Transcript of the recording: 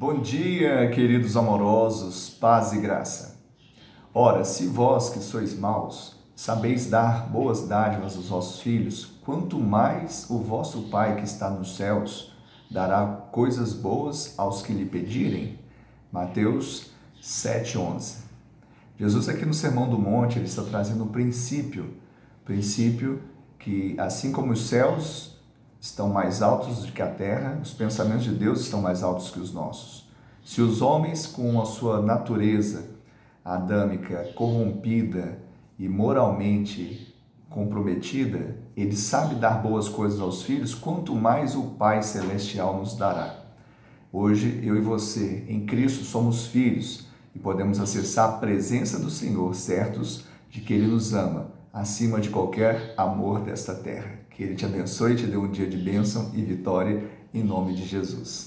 Bom dia, queridos amorosos, paz e graça. Ora, se vós que sois maus, sabeis dar boas dádivas aos vossos filhos, quanto mais o vosso Pai que está nos céus dará coisas boas aos que lhe pedirem. Mateus 7:11. Jesus aqui no Sermão do Monte, ele está trazendo um princípio, princípio que assim como os céus estão mais altos do que a terra, os pensamentos de Deus estão mais altos que os nossos. Se os homens, com a sua natureza adâmica corrompida e moralmente comprometida, ele sabe dar boas coisas aos filhos, quanto mais o Pai Celestial nos dará. Hoje, eu e você, em Cristo, somos filhos e podemos acessar a presença do Senhor, certos de que Ele nos ama acima de qualquer amor desta terra. Que Ele te abençoe e te dê um dia de bênção e vitória, em nome de Jesus.